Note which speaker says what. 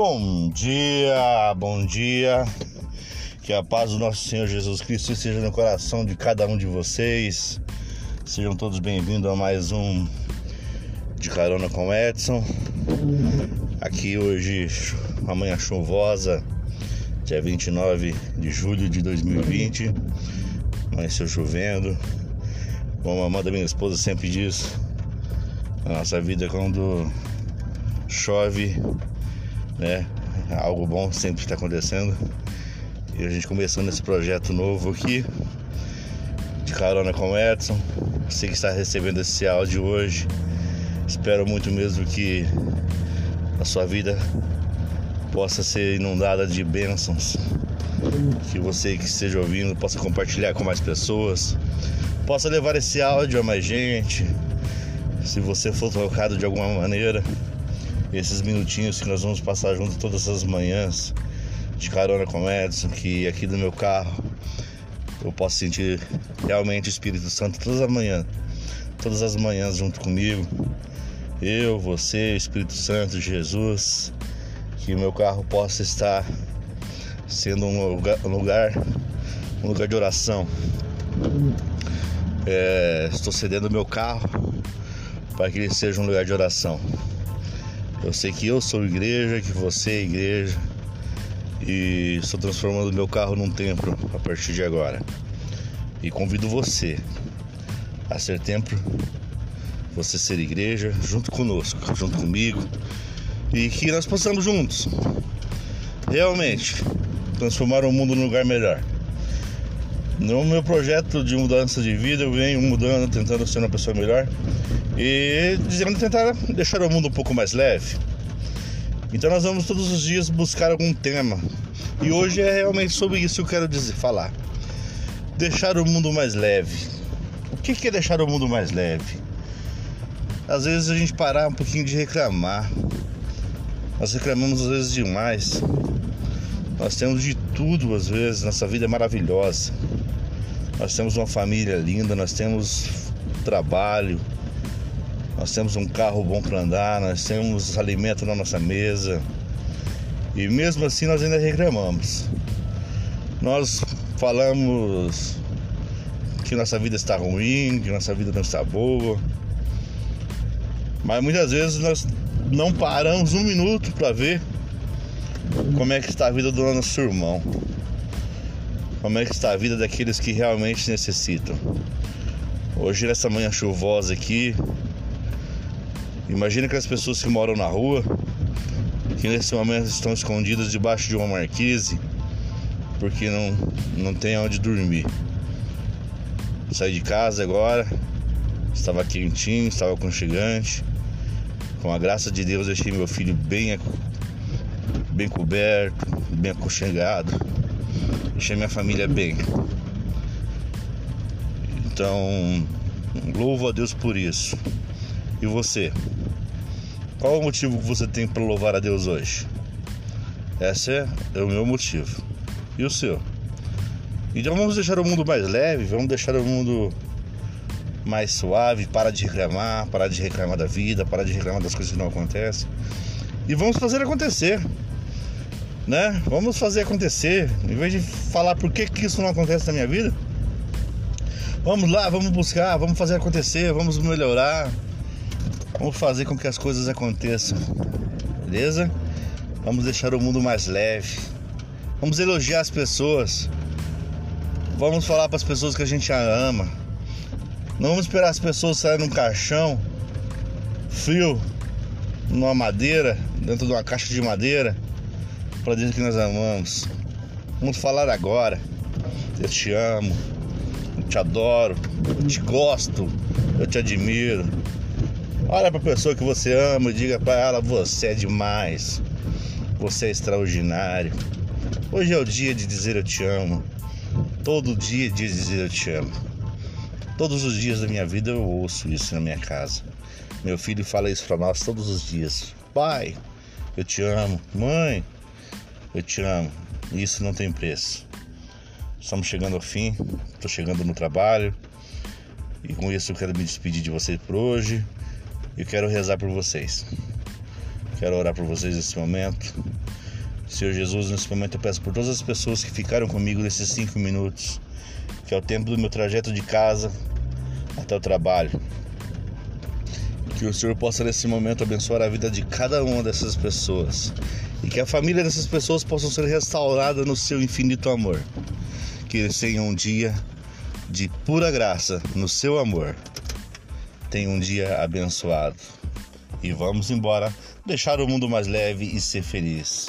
Speaker 1: Bom dia, bom dia. Que a paz do nosso Senhor Jesus Cristo esteja no coração de cada um de vocês. Sejam todos bem-vindos a mais um de carona com Edson. Aqui hoje, uma manhã chuvosa, dia 29 de julho de 2020. Amanheceu chovendo. Como a mãe minha esposa sempre diz, a nossa vida é quando chove, né? Algo bom sempre está acontecendo. E a gente começando esse projeto novo aqui, de carona com o Edson. Você que está recebendo esse áudio hoje, espero muito mesmo que a sua vida possa ser inundada de bênçãos. Que você que esteja ouvindo possa compartilhar com mais pessoas, possa levar esse áudio a mais gente. Se você for tocado de alguma maneira, esses minutinhos que nós vamos passar juntos todas as manhãs de carona com o Edson, que aqui do meu carro eu posso sentir realmente o Espírito Santo todas as manhãs, todas as manhãs junto comigo. Eu, você, o Espírito Santo, Jesus, que o meu carro possa estar sendo um lugar, um lugar, um lugar de oração. É, estou cedendo meu carro para que ele seja um lugar de oração. Eu sei que eu sou igreja, que você é igreja e estou transformando meu carro num templo a partir de agora. E convido você a ser templo, você ser igreja, junto conosco, junto comigo e que nós possamos juntos realmente transformar o mundo num lugar melhor. No meu projeto de mudança de vida, eu venho mudando, tentando ser uma pessoa melhor e dizendo tentar deixar o mundo um pouco mais leve. Então nós vamos todos os dias buscar algum tema. E hoje é realmente sobre isso que eu quero dizer, falar. Deixar o mundo mais leve. O que é deixar o mundo mais leve? Às vezes a gente parar um pouquinho de reclamar. Nós reclamamos às vezes demais. Nós temos de tudo às vezes, nossa vida é maravilhosa. Nós temos uma família linda, nós temos trabalho, nós temos um carro bom para andar, nós temos alimento na nossa mesa. E mesmo assim nós ainda reclamamos. Nós falamos que nossa vida está ruim, que nossa vida não está boa. Mas muitas vezes nós não paramos um minuto para ver como é que está a vida do nosso irmão. Como é que está a vida daqueles que realmente necessitam. Hoje nessa manhã chuvosa aqui, imagina que as pessoas que moram na rua, que nesse momento estão escondidas debaixo de uma marquise, porque não, não tem onde dormir. Saí de casa agora, estava quentinho, estava aconchegante. Com a graça de Deus deixei meu filho bem, bem coberto, bem aconchegado. Deixei minha família bem. Então, louvo a Deus por isso. E você? Qual o motivo que você tem para louvar a Deus hoje? Esse é, o meu motivo. E o seu? Então vamos deixar o mundo mais leve, vamos deixar o mundo mais suave, para de reclamar, parar de reclamar da vida, parar de reclamar das coisas que não acontecem. E vamos fazer acontecer. Né? Vamos fazer acontecer. Em vez de falar por que, que isso não acontece na minha vida, vamos lá, vamos buscar, vamos fazer acontecer, vamos melhorar. Vamos fazer com que as coisas aconteçam. Beleza? Vamos deixar o mundo mais leve. Vamos elogiar as pessoas. Vamos falar para as pessoas que a gente ama. Não vamos esperar as pessoas saírem num caixão frio, numa madeira, dentro de uma caixa de madeira, para dizer que nós amamos. Vamos falar agora. Eu te amo, eu te adoro, eu te gosto, eu te admiro. Olha para a pessoa que você ama e diga para ela: você é demais, você é extraordinário. Hoje é o dia de dizer eu te amo. Todo dia é dia de dizer eu te amo. Todos os dias da minha vida eu ouço isso na minha casa. Meu filho fala isso para nós todos os dias. Pai, eu te amo. Mãe, eu te amo. Isso não tem preço. Estamos chegando ao fim. Estou chegando no trabalho. E com isso eu quero me despedir de vocês por hoje. E quero rezar por vocês. Quero orar por vocês nesse momento. Senhor Jesus, nesse momento eu peço por todas as pessoas que ficaram comigo nesses cinco minutos, que é o tempo do meu trajeto de casa até o trabalho. Que o Senhor possa nesse momento abençoar a vida de cada uma dessas pessoas e que a família dessas pessoas possam ser restaurada no seu infinito amor. Que eles tenham um dia de pura graça no seu amor. Tenham um dia abençoado. E vamos embora deixar o mundo mais leve e ser feliz.